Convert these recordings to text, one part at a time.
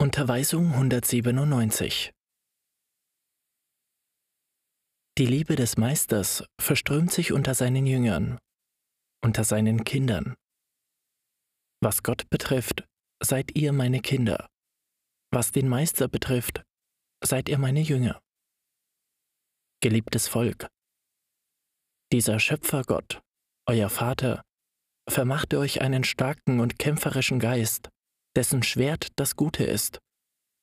Unterweisung 197 Die Liebe des Meisters verströmt sich unter seinen Jüngern, unter seinen Kindern. Was Gott betrifft, seid ihr meine Kinder. Was den Meister betrifft, seid ihr meine Jünger. Geliebtes Volk, dieser Schöpfergott, euer Vater, vermachte euch einen starken und kämpferischen Geist, dessen Schwert das Gute ist,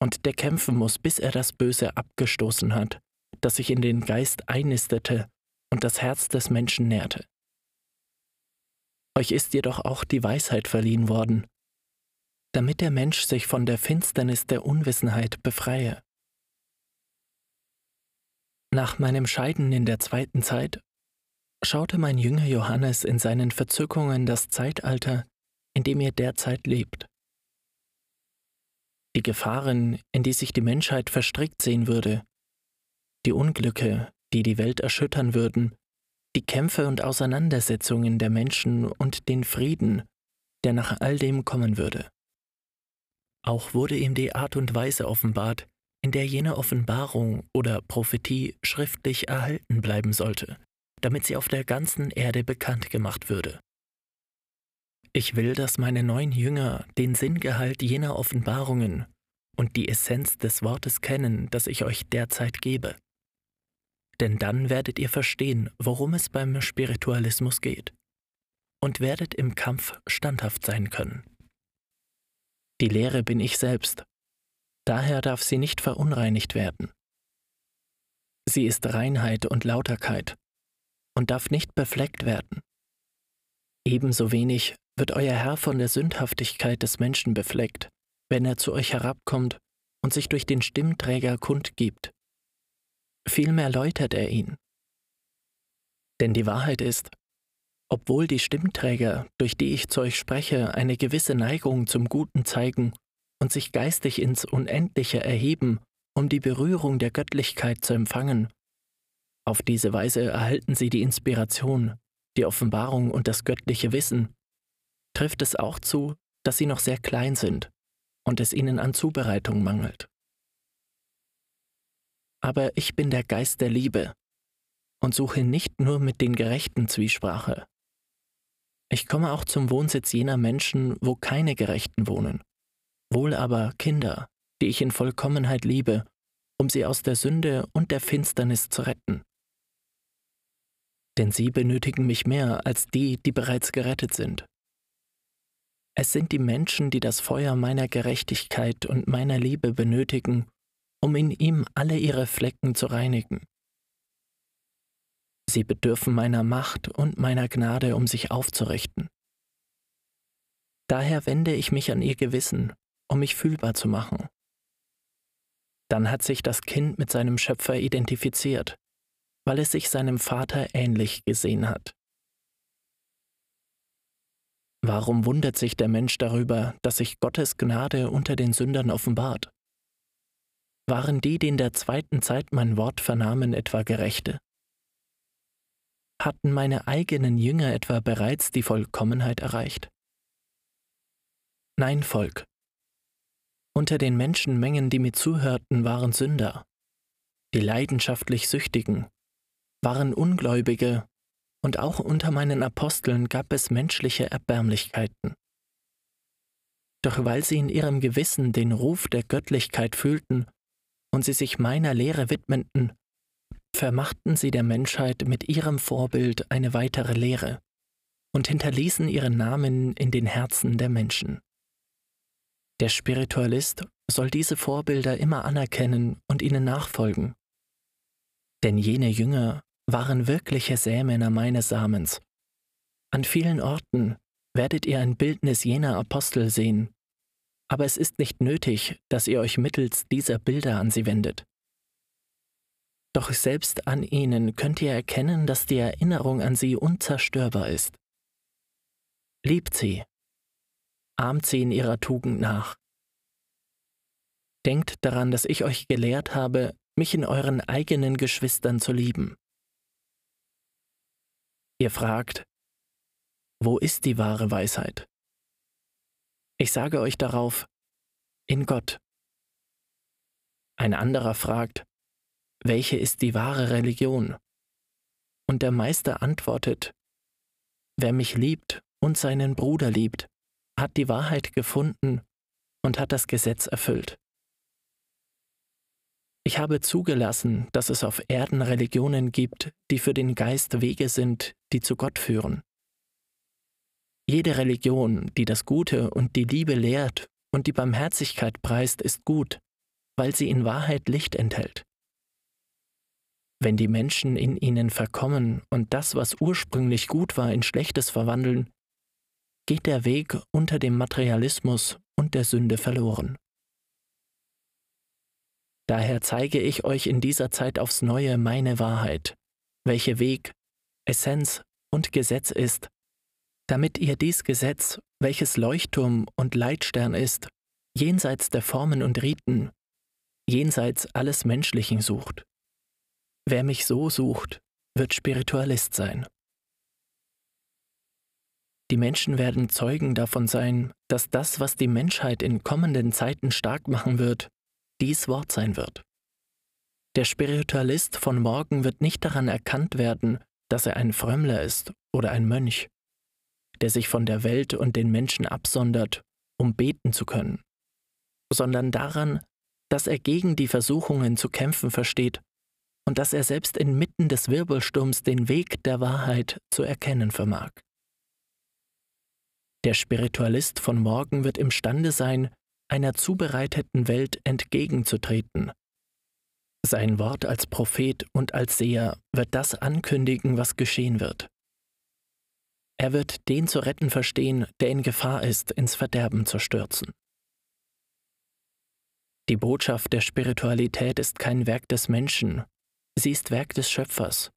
und der kämpfen muss, bis er das Böse abgestoßen hat, das sich in den Geist einnistete und das Herz des Menschen nährte. Euch ist jedoch auch die Weisheit verliehen worden, damit der Mensch sich von der Finsternis der Unwissenheit befreie. Nach meinem Scheiden in der zweiten Zeit schaute mein Jünger Johannes in seinen Verzückungen das Zeitalter, in dem ihr derzeit lebt die Gefahren, in die sich die Menschheit verstrickt sehen würde, die Unglücke, die die Welt erschüttern würden, die Kämpfe und Auseinandersetzungen der Menschen und den Frieden, der nach all dem kommen würde. Auch wurde ihm die Art und Weise offenbart, in der jene Offenbarung oder Prophetie schriftlich erhalten bleiben sollte, damit sie auf der ganzen Erde bekannt gemacht würde. Ich will, dass meine neuen Jünger den Sinngehalt jener Offenbarungen und die Essenz des Wortes kennen, das ich euch derzeit gebe. Denn dann werdet ihr verstehen, worum es beim Spiritualismus geht und werdet im Kampf standhaft sein können. Die Lehre bin ich selbst, daher darf sie nicht verunreinigt werden. Sie ist Reinheit und Lauterkeit und darf nicht befleckt werden. Ebenso wenig wird euer Herr von der Sündhaftigkeit des Menschen befleckt, wenn er zu euch herabkommt und sich durch den Stimmträger kundgibt. Vielmehr läutert er ihn. Denn die Wahrheit ist, obwohl die Stimmträger, durch die ich zu euch spreche, eine gewisse Neigung zum Guten zeigen und sich geistig ins Unendliche erheben, um die Berührung der Göttlichkeit zu empfangen, auf diese Weise erhalten sie die Inspiration, die Offenbarung und das göttliche Wissen, trifft es auch zu, dass sie noch sehr klein sind und es ihnen an Zubereitung mangelt. Aber ich bin der Geist der Liebe und suche nicht nur mit den Gerechten Zwiesprache. Ich komme auch zum Wohnsitz jener Menschen, wo keine Gerechten wohnen, wohl aber Kinder, die ich in Vollkommenheit liebe, um sie aus der Sünde und der Finsternis zu retten. Denn sie benötigen mich mehr als die, die bereits gerettet sind. Es sind die Menschen, die das Feuer meiner Gerechtigkeit und meiner Liebe benötigen, um in ihm alle ihre Flecken zu reinigen. Sie bedürfen meiner Macht und meiner Gnade, um sich aufzurichten. Daher wende ich mich an ihr Gewissen, um mich fühlbar zu machen. Dann hat sich das Kind mit seinem Schöpfer identifiziert, weil es sich seinem Vater ähnlich gesehen hat. Warum wundert sich der Mensch darüber, dass sich Gottes Gnade unter den Sündern offenbart? Waren die, die in der zweiten Zeit mein Wort vernahmen, etwa Gerechte? Hatten meine eigenen Jünger etwa bereits die Vollkommenheit erreicht? Nein, Volk. Unter den Menschenmengen, die mir zuhörten, waren Sünder, die leidenschaftlich Süchtigen, waren Ungläubige und auch unter meinen Aposteln gab es menschliche Erbärmlichkeiten. Doch weil sie in ihrem Gewissen den Ruf der Göttlichkeit fühlten und sie sich meiner Lehre widmeten, vermachten sie der Menschheit mit ihrem Vorbild eine weitere Lehre und hinterließen ihren Namen in den Herzen der Menschen. Der Spiritualist soll diese Vorbilder immer anerkennen und ihnen nachfolgen. Denn jene Jünger waren wirkliche Sämänner meines Samens. An vielen Orten werdet ihr ein Bildnis jener Apostel sehen, aber es ist nicht nötig, dass ihr euch mittels dieser Bilder an sie wendet. Doch selbst an ihnen könnt ihr erkennen, dass die Erinnerung an sie unzerstörbar ist. Liebt sie, ahmt sie in ihrer Tugend nach. Denkt daran, dass ich euch gelehrt habe, mich in euren eigenen Geschwistern zu lieben. Ihr fragt, wo ist die wahre Weisheit? Ich sage euch darauf, in Gott, Ein anderer fragt, welche ist die wahre Religion? Und der Meister antwortet, wer mich liebt und seinen Bruder liebt, hat die Wahrheit gefunden und hat das Gesetz erfüllt. Ich habe zugelassen, dass es auf Erden Religionen gibt, die für den Geist Wege sind, die zu Gott führen. Jede Religion, die das Gute und die Liebe lehrt und die Barmherzigkeit preist, ist gut, weil sie in Wahrheit Licht enthält. Wenn die Menschen in ihnen verkommen und das, was ursprünglich gut war, in Schlechtes verwandeln, geht der Weg unter dem Materialismus und der Sünde verloren. Daher zeige ich euch in dieser Zeit aufs neue meine Wahrheit, welche Weg, Essenz und Gesetz ist, damit ihr dies Gesetz, welches Leuchtturm und Leitstern ist, jenseits der Formen und Riten, jenseits alles Menschlichen sucht. Wer mich so sucht, wird Spiritualist sein. Die Menschen werden Zeugen davon sein, dass das, was die Menschheit in kommenden Zeiten stark machen wird, dies Wort sein wird. Der Spiritualist von morgen wird nicht daran erkannt werden, dass er ein Frömmler ist oder ein Mönch, der sich von der Welt und den Menschen absondert, um beten zu können, sondern daran, dass er gegen die Versuchungen zu kämpfen versteht und dass er selbst inmitten des Wirbelsturms den Weg der Wahrheit zu erkennen vermag. Der Spiritualist von morgen wird imstande sein, einer zubereiteten Welt entgegenzutreten. Sein Wort als Prophet und als Seher wird das ankündigen, was geschehen wird. Er wird den zu retten verstehen, der in Gefahr ist, ins Verderben zu stürzen. Die Botschaft der Spiritualität ist kein Werk des Menschen, sie ist Werk des Schöpfers,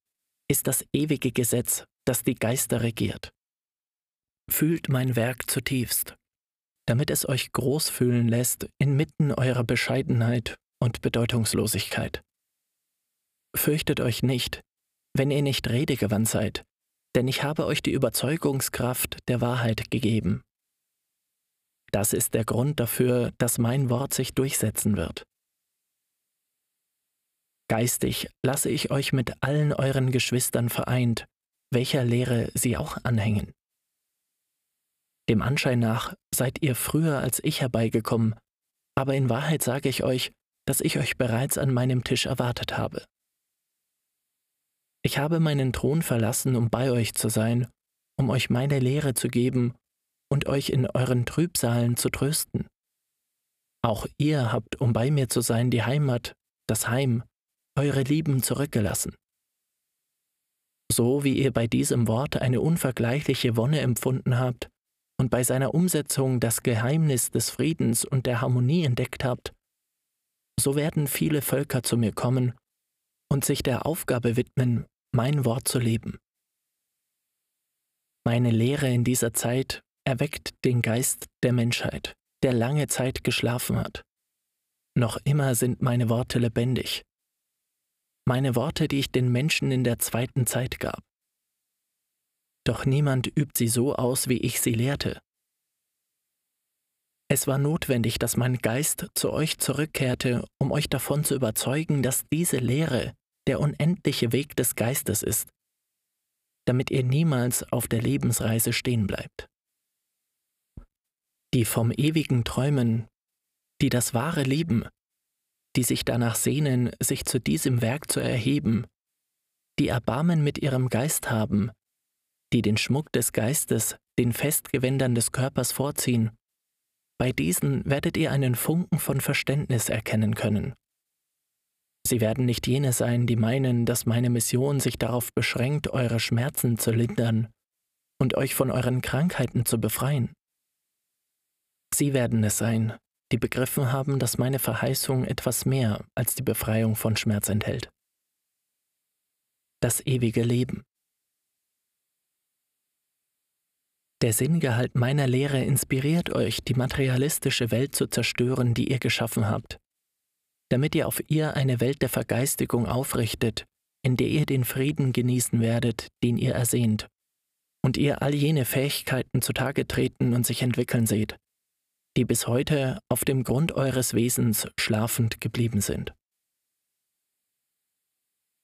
ist das ewige Gesetz, das die Geister regiert. Fühlt mein Werk zutiefst damit es euch groß fühlen lässt inmitten eurer Bescheidenheit und Bedeutungslosigkeit. Fürchtet euch nicht, wenn ihr nicht redegewandt seid, denn ich habe euch die Überzeugungskraft der Wahrheit gegeben. Das ist der Grund dafür, dass mein Wort sich durchsetzen wird. Geistig lasse ich euch mit allen euren Geschwistern vereint, welcher Lehre sie auch anhängen. Dem Anschein nach seid ihr früher als ich herbeigekommen, aber in Wahrheit sage ich euch, dass ich euch bereits an meinem Tisch erwartet habe. Ich habe meinen Thron verlassen, um bei euch zu sein, um euch meine Lehre zu geben und euch in euren Trübsalen zu trösten. Auch ihr habt, um bei mir zu sein, die Heimat, das Heim, eure Lieben zurückgelassen. So wie ihr bei diesem Wort eine unvergleichliche Wonne empfunden habt, und bei seiner Umsetzung das Geheimnis des Friedens und der Harmonie entdeckt habt, so werden viele Völker zu mir kommen und sich der Aufgabe widmen, mein Wort zu leben. Meine Lehre in dieser Zeit erweckt den Geist der Menschheit, der lange Zeit geschlafen hat. Noch immer sind meine Worte lebendig. Meine Worte, die ich den Menschen in der zweiten Zeit gab doch niemand übt sie so aus, wie ich sie lehrte. Es war notwendig, dass mein Geist zu euch zurückkehrte, um euch davon zu überzeugen, dass diese Lehre der unendliche Weg des Geistes ist, damit ihr niemals auf der Lebensreise stehen bleibt. Die vom ewigen träumen, die das wahre lieben, die sich danach sehnen, sich zu diesem Werk zu erheben, die Erbarmen mit ihrem Geist haben, die den Schmuck des Geistes den Festgewändern des Körpers vorziehen. Bei diesen werdet ihr einen Funken von Verständnis erkennen können. Sie werden nicht jene sein, die meinen, dass meine Mission sich darauf beschränkt, eure Schmerzen zu lindern und euch von euren Krankheiten zu befreien. Sie werden es sein, die begriffen haben, dass meine Verheißung etwas mehr als die Befreiung von Schmerz enthält. Das ewige Leben. Der Sinngehalt meiner Lehre inspiriert euch, die materialistische Welt zu zerstören, die ihr geschaffen habt, damit ihr auf ihr eine Welt der Vergeistigung aufrichtet, in der ihr den Frieden genießen werdet, den ihr ersehnt, und ihr all jene Fähigkeiten zutage treten und sich entwickeln seht, die bis heute auf dem Grund eures Wesens schlafend geblieben sind.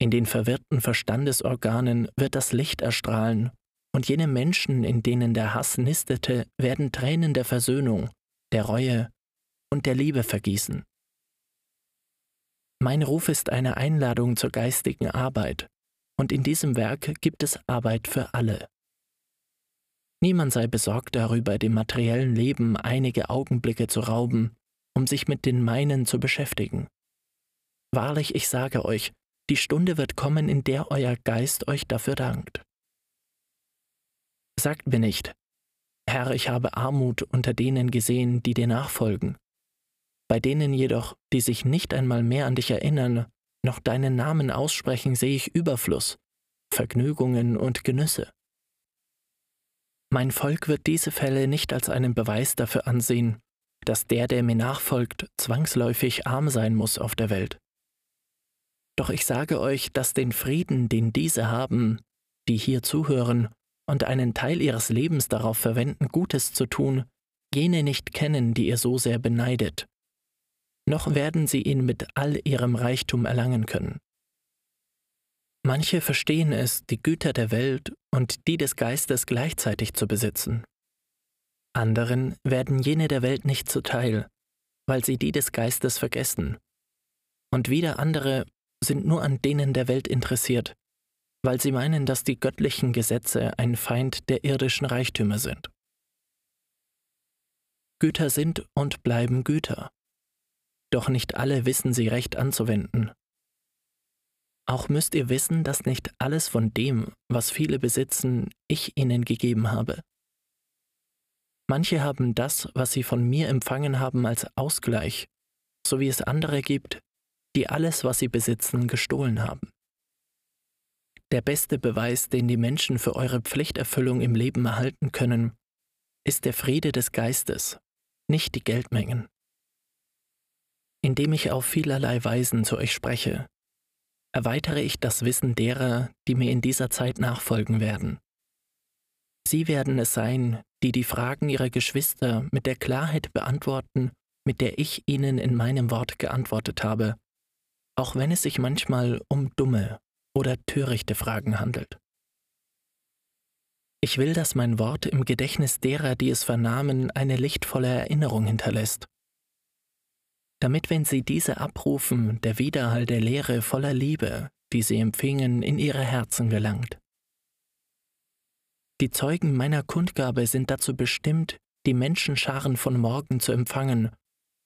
In den verwirrten Verstandesorganen wird das Licht erstrahlen, und jene Menschen, in denen der Hass nistete, werden Tränen der Versöhnung, der Reue und der Liebe vergießen. Mein Ruf ist eine Einladung zur geistigen Arbeit, und in diesem Werk gibt es Arbeit für alle. Niemand sei besorgt darüber, dem materiellen Leben einige Augenblicke zu rauben, um sich mit den meinen zu beschäftigen. Wahrlich, ich sage euch, die Stunde wird kommen, in der euer Geist euch dafür dankt. Sagt mir nicht, Herr, ich habe Armut unter denen gesehen, die dir nachfolgen. Bei denen jedoch, die sich nicht einmal mehr an dich erinnern, noch deinen Namen aussprechen, sehe ich Überfluss, Vergnügungen und Genüsse. Mein Volk wird diese Fälle nicht als einen Beweis dafür ansehen, dass der, der mir nachfolgt, zwangsläufig arm sein muss auf der Welt. Doch ich sage euch, dass den Frieden, den diese haben, die hier zuhören und einen Teil ihres Lebens darauf verwenden, Gutes zu tun, jene nicht kennen, die ihr so sehr beneidet. Noch werden sie ihn mit all ihrem Reichtum erlangen können. Manche verstehen es, die Güter der Welt und die des Geistes gleichzeitig zu besitzen. Anderen werden jene der Welt nicht zuteil, weil sie die des Geistes vergessen. Und wieder andere sind nur an denen der Welt interessiert, weil sie meinen, dass die göttlichen Gesetze ein Feind der irdischen Reichtümer sind. Güter sind und bleiben Güter. Doch nicht alle wissen sie recht anzuwenden. Auch müsst ihr wissen, dass nicht alles von dem, was viele besitzen, ich ihnen gegeben habe. Manche haben das, was sie von mir empfangen haben, als Ausgleich, so wie es andere gibt, die alles, was sie besitzen, gestohlen haben. Der beste Beweis, den die Menschen für eure Pflichterfüllung im Leben erhalten können, ist der Friede des Geistes, nicht die Geldmengen. Indem ich auf vielerlei Weisen zu euch spreche, erweitere ich das Wissen derer, die mir in dieser Zeit nachfolgen werden. Sie werden es sein, die die Fragen ihrer Geschwister mit der Klarheit beantworten, mit der ich ihnen in meinem Wort geantwortet habe, auch wenn es sich manchmal um dumme oder törichte Fragen handelt. Ich will, dass mein Wort im Gedächtnis derer, die es vernahmen, eine lichtvolle Erinnerung hinterlässt. Damit, wenn sie diese abrufen, der Widerhall der Lehre voller Liebe, die sie empfingen, in ihre Herzen gelangt. Die Zeugen meiner Kundgabe sind dazu bestimmt, die Menschenscharen von morgen zu empfangen,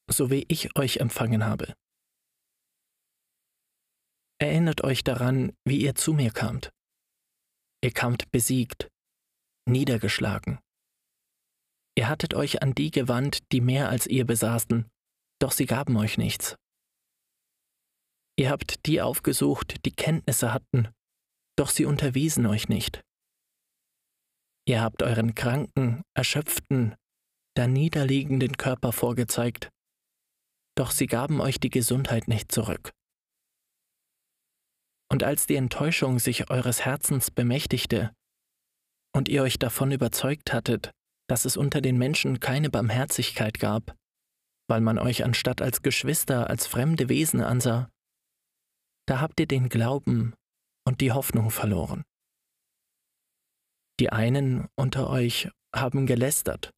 so wie ich euch empfangen habe. Erinnert euch daran, wie ihr zu mir kamt. Ihr kamt besiegt, niedergeschlagen. Ihr hattet euch an die gewandt, die mehr als ihr besaßen, doch sie gaben euch nichts. Ihr habt die aufgesucht, die Kenntnisse hatten, doch sie unterwiesen euch nicht. Ihr habt euren kranken, erschöpften, da niederliegenden Körper vorgezeigt, doch sie gaben euch die Gesundheit nicht zurück. Und als die Enttäuschung sich eures Herzens bemächtigte und ihr euch davon überzeugt hattet, dass es unter den Menschen keine Barmherzigkeit gab, weil man euch anstatt als Geschwister als fremde Wesen ansah, da habt ihr den Glauben und die Hoffnung verloren. Die einen unter euch haben gelästert,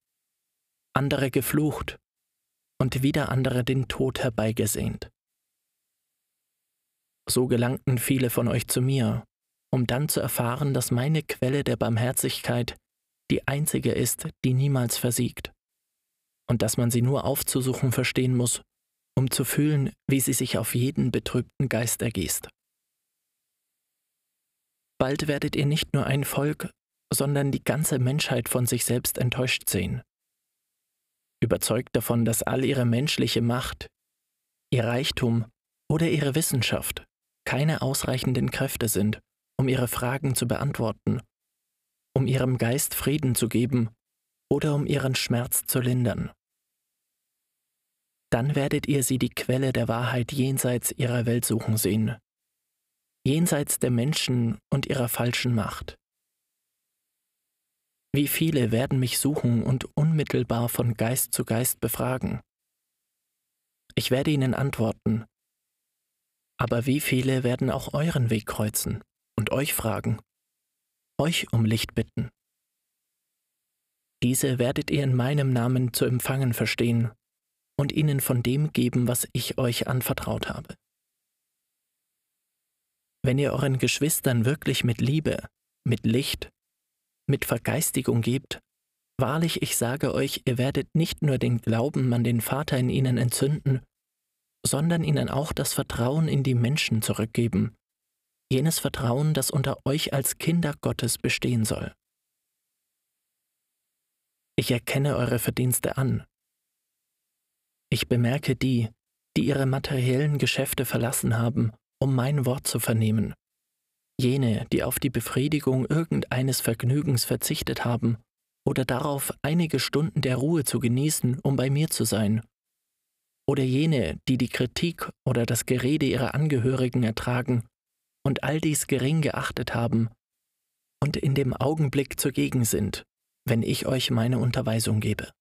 andere geflucht und wieder andere den Tod herbeigesehnt. So gelangten viele von euch zu mir, um dann zu erfahren, dass meine Quelle der Barmherzigkeit die einzige ist, die niemals versiegt, und dass man sie nur aufzusuchen verstehen muss, um zu fühlen, wie sie sich auf jeden betrübten Geist ergießt. Bald werdet ihr nicht nur ein Volk, sondern die ganze Menschheit von sich selbst enttäuscht sehen. Überzeugt davon, dass all ihre menschliche Macht, ihr Reichtum oder ihre Wissenschaft keine ausreichenden Kräfte sind, um ihre Fragen zu beantworten, um ihrem Geist Frieden zu geben oder um ihren Schmerz zu lindern. Dann werdet ihr sie die Quelle der Wahrheit jenseits ihrer Welt suchen sehen, jenseits der Menschen und ihrer falschen Macht. wie viele werden mich suchen und unmittelbar von Geist zu Geist befragen? Ich werde ihnen antworten. Aber wie viele werden auch euren Weg kreuzen und euch fragen, euch um Licht bitten? Diese werdet ihr in meinem Namen zu empfangen verstehen und ihnen von dem geben, was ich euch anvertraut habe. Wenn ihr euren Geschwistern wirklich mit Liebe, mit Licht, mit Vergeistigung gebt, wahrlich ich sage euch, ihr werdet nicht nur den Glauben an den Vater in ihnen entzünden, sondern ihnen auch das Vertrauen in die Menschen zurückgeben, jenes Vertrauen, das unter euch als Kinder Gottes bestehen soll. Ich erkenne eure Verdienste an. Ich bemerke die, die ihre materiellen Geschäfte verlassen haben, um mein Wort zu vernehmen, jene, die auf die Befriedigung irgendeines Vergnügens verzichtet haben oder darauf, einige Stunden der Ruhe zu genießen, um bei mir zu sein, oder jene, die die Kritik oder das Gerede ihrer Angehörigen ertragen und all dies gering geachtet haben und in dem Augenblick zugegen sind, wenn ich euch meine Unterweisung gebe.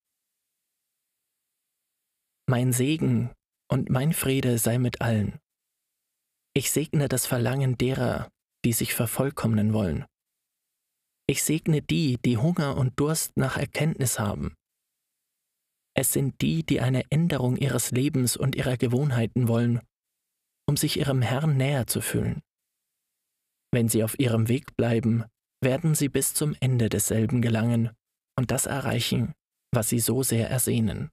Mein Segen und mein Friede sei mit allen. Ich segne das Verlangen derer, die sich vervollkommnen wollen. Ich segne die, die Hunger und Durst nach Erkenntnis haben. Es sind die, die eine Änderung ihres Lebens und ihrer Gewohnheiten wollen, um sich ihrem Herrn näher zu fühlen. Wenn sie auf ihrem Weg bleiben, werden sie bis zum Ende desselben gelangen und das erreichen, was sie so sehr ersehnen.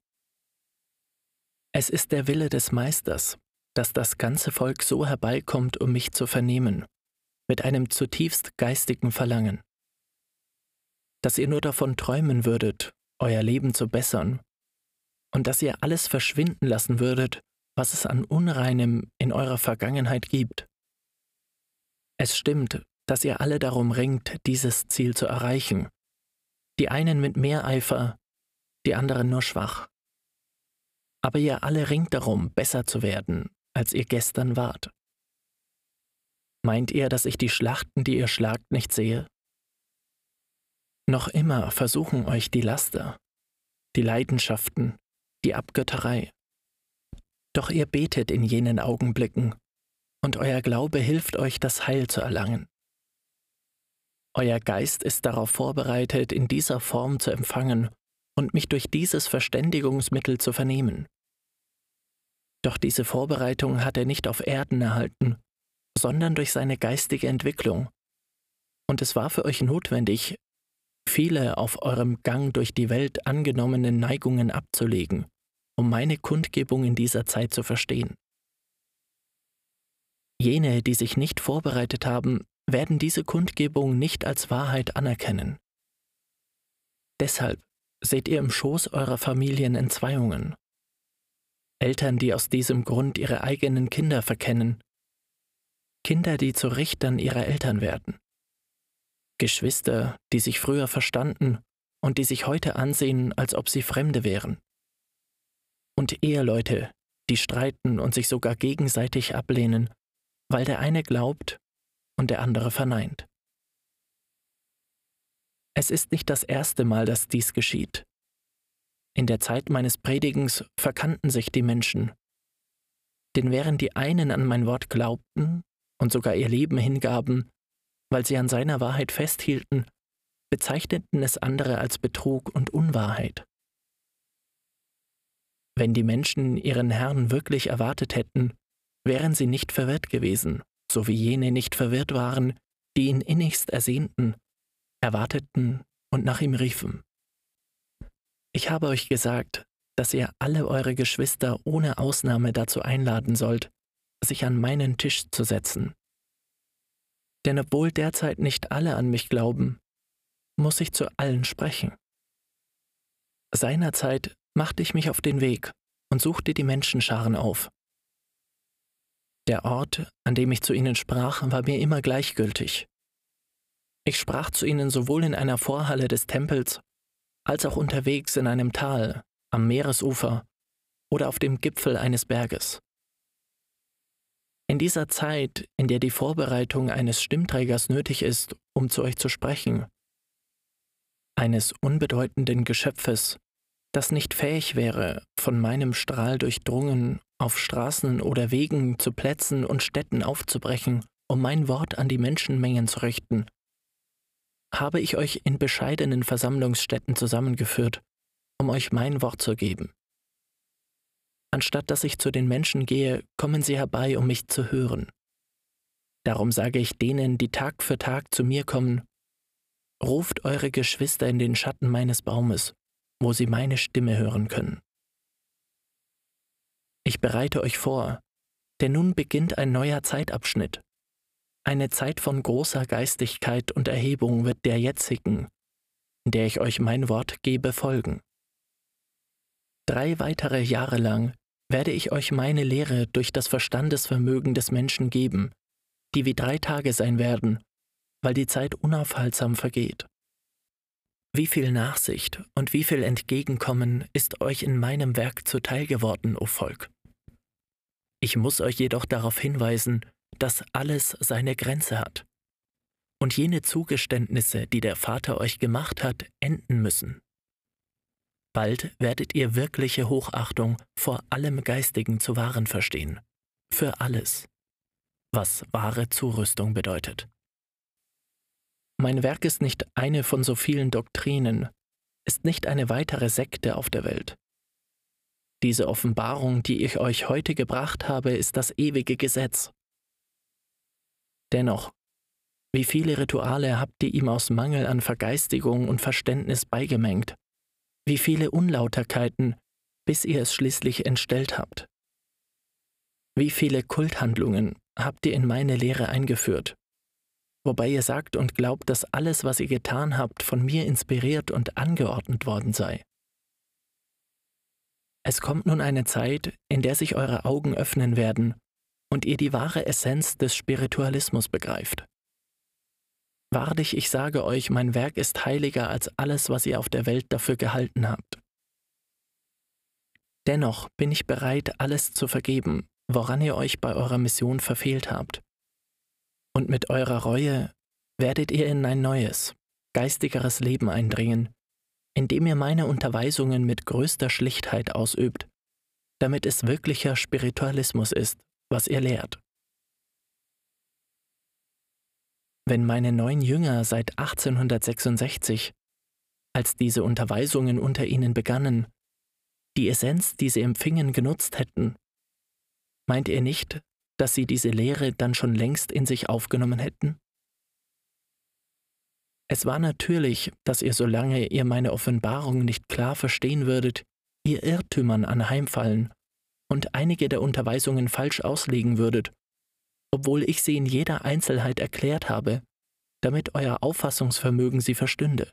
Es ist der Wille des Meisters, dass das ganze Volk so herbeikommt, um mich zu vernehmen, mit einem zutiefst geistigen Verlangen. Dass ihr nur davon träumen würdet, euer Leben zu bessern, und dass ihr alles verschwinden lassen würdet, was es an Unreinem in eurer Vergangenheit gibt. Es stimmt, dass ihr alle darum ringt, dieses Ziel zu erreichen, die einen mit mehr Eifer, die anderen nur schwach. Aber ihr alle ringt darum, besser zu werden, als ihr gestern wart. Meint ihr, dass ich die Schlachten, die ihr schlagt, nicht sehe? Noch immer versuchen euch die Laster, die Leidenschaften, die Abgötterei. Doch ihr betet in jenen Augenblicken, und euer Glaube hilft euch, das Heil zu erlangen. Euer Geist ist darauf vorbereitet, in dieser Form zu empfangen und mich durch dieses Verständigungsmittel zu vernehmen. Doch diese Vorbereitung hat er nicht auf Erden erhalten, sondern durch seine geistige Entwicklung. Und es war für euch notwendig, viele auf eurem Gang durch die Welt angenommenen Neigungen abzulegen, um meine Kundgebung in dieser Zeit zu verstehen. Jene, die sich nicht vorbereitet haben, werden diese Kundgebung nicht als Wahrheit anerkennen. Deshalb seht ihr im Schoß eurer Familien Entzweiungen. Eltern, die aus diesem Grund ihre eigenen Kinder verkennen. Kinder, die zu Richtern ihrer Eltern werden. Geschwister, die sich früher verstanden und die sich heute ansehen, als ob sie Fremde wären. Und Eheleute, die streiten und sich sogar gegenseitig ablehnen, weil der eine glaubt und der andere verneint. Es ist nicht das erste Mal, dass dies geschieht. In der Zeit meines Predigens verkannten sich die Menschen. Denn während die einen an mein Wort glaubten und sogar ihr Leben hingaben, weil sie an seiner Wahrheit festhielten, bezeichneten es andere als Betrug und Unwahrheit. Wenn die Menschen ihren Herrn wirklich erwartet hätten, wären sie nicht verwirrt gewesen, so wie jene nicht verwirrt waren, die ihn innigst ersehnten, erwarteten und nach ihm riefen. Ich habe euch gesagt, dass ihr alle eure Geschwister ohne Ausnahme dazu einladen sollt, sich an meinen Tisch zu setzen denn obwohl derzeit nicht alle an mich glauben, muss ich zu allen sprechen. Seinerzeit machte ich mich auf den Weg und suchte die Menschenscharen auf. Der Ort, an dem ich zu ihnen sprach, war mir immer gleichgültig. Ich sprach zu ihnen sowohl in einer Vorhalle des Tempels als auch unterwegs in einem Tal, am Meeresufer oder auf dem Gipfel eines Berges. In dieser Zeit, in der die Vorbereitung eines Stimmträgers nötig ist, um zu euch zu sprechen, eines unbedeutenden Geschöpfes, das nicht fähig wäre, von meinem Strahl durchdrungen auf Straßen oder Wegen zu Plätzen und Städten aufzubrechen, um mein Wort an die Menschenmengen zu richten, habe ich euch in bescheidenen Versammlungsstätten zusammengeführt, um euch mein Wort zu geben. Anstatt dass ich zu den Menschen gehe, kommen sie herbei, um mich zu hören. Darum sage ich denen, die Tag für Tag zu mir kommen, ruft eure Geschwister in den Schatten meines Baumes, wo sie meine Stimme hören können. Ich bereite euch vor, denn nun beginnt ein neuer Zeitabschnitt. Eine Zeit von großer Geistigkeit und Erhebung wird der jetzigen, in der ich euch mein Wort gebe, folgen. Drei weitere Jahre lang werde ich euch meine Lehre durch das Verstandesvermögen des Menschen geben, die wie drei Tage sein werden, weil die Zeit unaufhaltsam vergeht. Wie viel Nachsicht und wie viel Entgegenkommen ist euch in meinem Werk zuteil geworden, o Volk. Ich muss euch jedoch darauf hinweisen, dass alles seine Grenze hat und jene Zugeständnisse, die der Vater euch gemacht hat, enden müssen. Bald werdet ihr wirkliche Hochachtung vor allem Geistigen zu wahren verstehen. Für alles, was wahre Zurüstung bedeutet. Mein Werk ist nicht eine von so vielen Doktrinen, ist nicht eine weitere Sekte auf der Welt. Diese Offenbarung, die ich euch heute gebracht habe, ist das ewige Gesetz. Dennoch, wie viele Rituale habt ihr ihm aus Mangel an Vergeistigung und Verständnis beigemengt? Wie viele Unlauterkeiten, bis ihr es schließlich entstellt habt. Wie viele Kulthandlungen habt ihr in meine Lehre eingeführt, wobei ihr sagt und glaubt, dass alles, was ihr getan habt, von mir inspiriert und angeordnet worden sei. Es kommt nun eine Zeit, in der sich eure Augen öffnen werden und ihr die wahre Essenz des Spiritualismus begreift. Wahrlich, ich sage euch, mein Werk ist heiliger als alles, was ihr auf der Welt dafür gehalten habt. Dennoch bin ich bereit, alles zu vergeben, woran ihr euch bei eurer Mission verfehlt habt. Und mit eurer Reue werdet ihr in ein neues, geistigeres Leben eindringen, indem ihr meine Unterweisungen mit größter Schlichtheit ausübt, damit es wirklicher Spiritualismus ist, was ihr lehrt. Wenn meine neun Jünger seit 1866, als diese Unterweisungen unter ihnen begannen, die Essenz, die sie empfingen, genutzt hätten, meint ihr nicht, dass sie diese Lehre dann schon längst in sich aufgenommen hätten? Es war natürlich, dass ihr, solange ihr meine Offenbarung nicht klar verstehen würdet, ihr Irrtümern anheimfallen und einige der Unterweisungen falsch auslegen würdet obwohl ich sie in jeder Einzelheit erklärt habe, damit euer Auffassungsvermögen sie verstünde.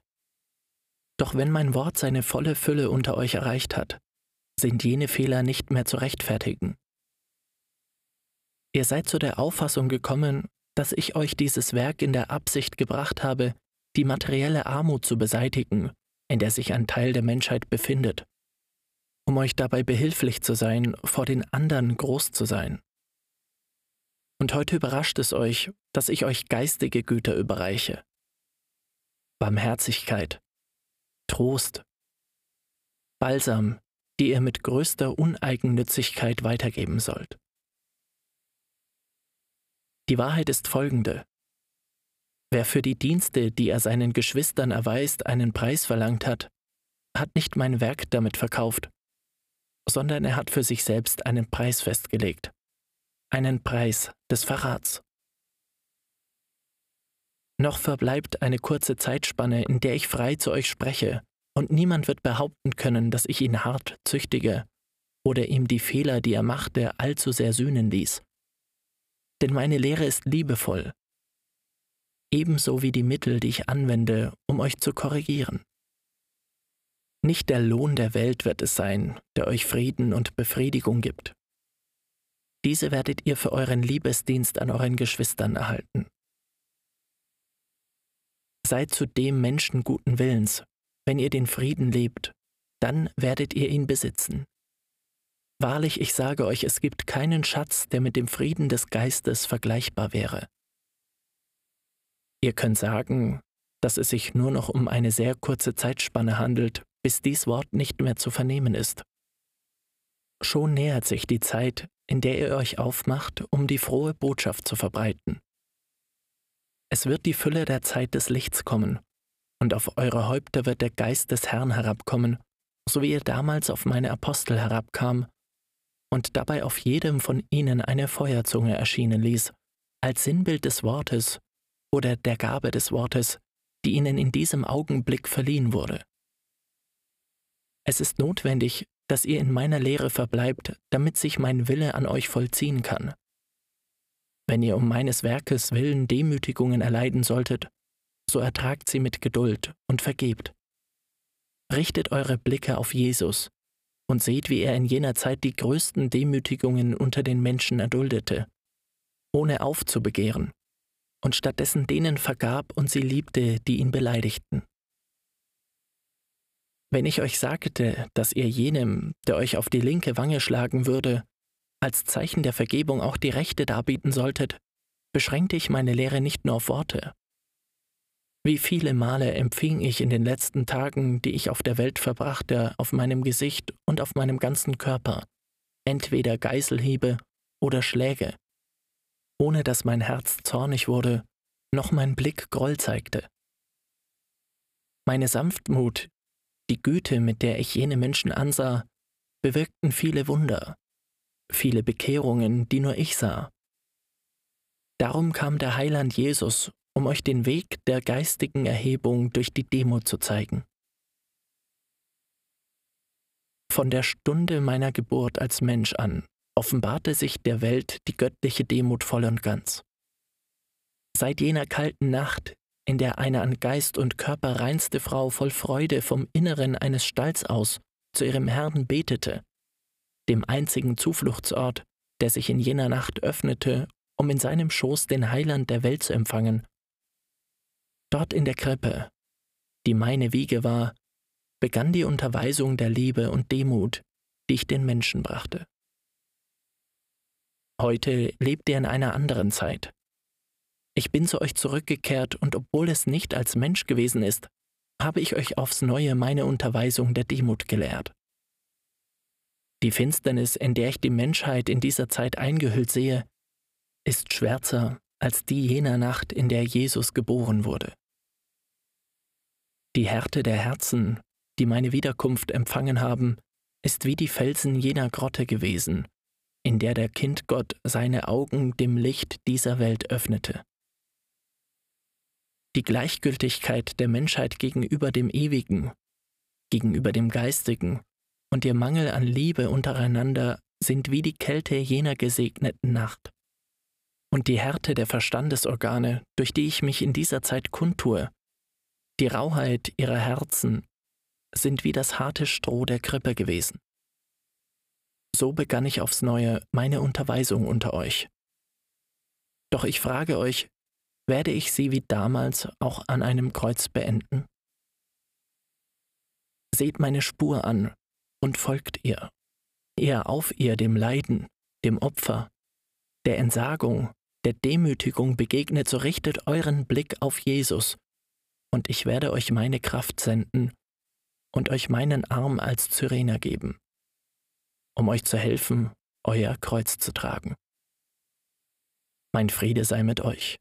Doch wenn mein Wort seine volle Fülle unter euch erreicht hat, sind jene Fehler nicht mehr zu rechtfertigen. Ihr seid zu der Auffassung gekommen, dass ich euch dieses Werk in der Absicht gebracht habe, die materielle Armut zu beseitigen, in der sich ein Teil der Menschheit befindet, um euch dabei behilflich zu sein, vor den anderen groß zu sein. Und heute überrascht es euch, dass ich euch geistige Güter überreiche. Barmherzigkeit, Trost, Balsam, die ihr mit größter Uneigennützigkeit weitergeben sollt. Die Wahrheit ist folgende. Wer für die Dienste, die er seinen Geschwistern erweist, einen Preis verlangt hat, hat nicht mein Werk damit verkauft, sondern er hat für sich selbst einen Preis festgelegt einen Preis des Verrats. Noch verbleibt eine kurze Zeitspanne, in der ich frei zu euch spreche, und niemand wird behaupten können, dass ich ihn hart züchtige oder ihm die Fehler, die er machte, allzu sehr sühnen ließ. Denn meine Lehre ist liebevoll, ebenso wie die Mittel, die ich anwende, um euch zu korrigieren. Nicht der Lohn der Welt wird es sein, der euch Frieden und Befriedigung gibt. Diese werdet ihr für euren Liebesdienst an euren Geschwistern erhalten. Seid zudem Menschen guten Willens. Wenn ihr den Frieden lebt, dann werdet ihr ihn besitzen. Wahrlich, ich sage euch, es gibt keinen Schatz, der mit dem Frieden des Geistes vergleichbar wäre. Ihr könnt sagen, dass es sich nur noch um eine sehr kurze Zeitspanne handelt, bis dies Wort nicht mehr zu vernehmen ist. Schon nähert sich die Zeit, in der ihr euch aufmacht, um die frohe Botschaft zu verbreiten. Es wird die Fülle der Zeit des Lichts kommen, und auf eure Häupter wird der Geist des Herrn herabkommen, so wie er damals auf meine Apostel herabkam und dabei auf jedem von ihnen eine Feuerzunge erschienen ließ, als Sinnbild des Wortes oder der Gabe des Wortes, die ihnen in diesem Augenblick verliehen wurde. Es ist notwendig, dass ihr in meiner Lehre verbleibt, damit sich mein Wille an euch vollziehen kann. Wenn ihr um meines Werkes willen Demütigungen erleiden solltet, so ertragt sie mit Geduld und vergebt. Richtet eure Blicke auf Jesus und seht, wie er in jener Zeit die größten Demütigungen unter den Menschen erduldete, ohne aufzubegehren, und stattdessen denen vergab und sie liebte, die ihn beleidigten. Wenn ich euch sagte, dass ihr jenem, der euch auf die linke Wange schlagen würde, als Zeichen der Vergebung auch die rechte darbieten solltet, beschränkte ich meine Lehre nicht nur auf Worte. Wie viele Male empfing ich in den letzten Tagen, die ich auf der Welt verbrachte, auf meinem Gesicht und auf meinem ganzen Körper, entweder Geißelhiebe oder Schläge, ohne dass mein Herz zornig wurde, noch mein Blick Groll zeigte. Meine Sanftmut, die Güte, mit der ich jene Menschen ansah, bewirkten viele Wunder, viele Bekehrungen, die nur ich sah. Darum kam der Heiland Jesus, um euch den Weg der geistigen Erhebung durch die Demut zu zeigen. Von der Stunde meiner Geburt als Mensch an offenbarte sich der Welt die göttliche Demut voll und ganz. Seit jener kalten Nacht, in der eine an Geist und Körper reinste Frau voll Freude vom Inneren eines Stalls aus zu ihrem Herrn betete, dem einzigen Zufluchtsort, der sich in jener Nacht öffnete, um in seinem Schoß den Heiland der Welt zu empfangen. Dort in der Krippe, die meine Wiege war, begann die Unterweisung der Liebe und Demut, die ich den Menschen brachte. Heute lebt ihr in einer anderen Zeit. Ich bin zu euch zurückgekehrt und obwohl es nicht als Mensch gewesen ist, habe ich euch aufs neue meine Unterweisung der Demut gelehrt. Die Finsternis, in der ich die Menschheit in dieser Zeit eingehüllt sehe, ist schwärzer als die jener Nacht, in der Jesus geboren wurde. Die Härte der Herzen, die meine Wiederkunft empfangen haben, ist wie die Felsen jener Grotte gewesen, in der der Kindgott seine Augen dem Licht dieser Welt öffnete. Die Gleichgültigkeit der Menschheit gegenüber dem Ewigen, gegenüber dem Geistigen und ihr Mangel an Liebe untereinander sind wie die Kälte jener gesegneten Nacht. Und die Härte der Verstandesorgane, durch die ich mich in dieser Zeit kundtue, die Rauheit ihrer Herzen, sind wie das harte Stroh der Krippe gewesen. So begann ich aufs neue meine Unterweisung unter euch. Doch ich frage euch, werde ich sie wie damals auch an einem Kreuz beenden? Seht meine Spur an und folgt ihr, eher auf ihr dem Leiden, dem Opfer, der Entsagung, der Demütigung begegnet, so richtet euren Blick auf Jesus, und ich werde euch meine Kraft senden und euch meinen Arm als Cyrener geben um euch zu helfen, euer Kreuz zu tragen. Mein Friede sei mit euch.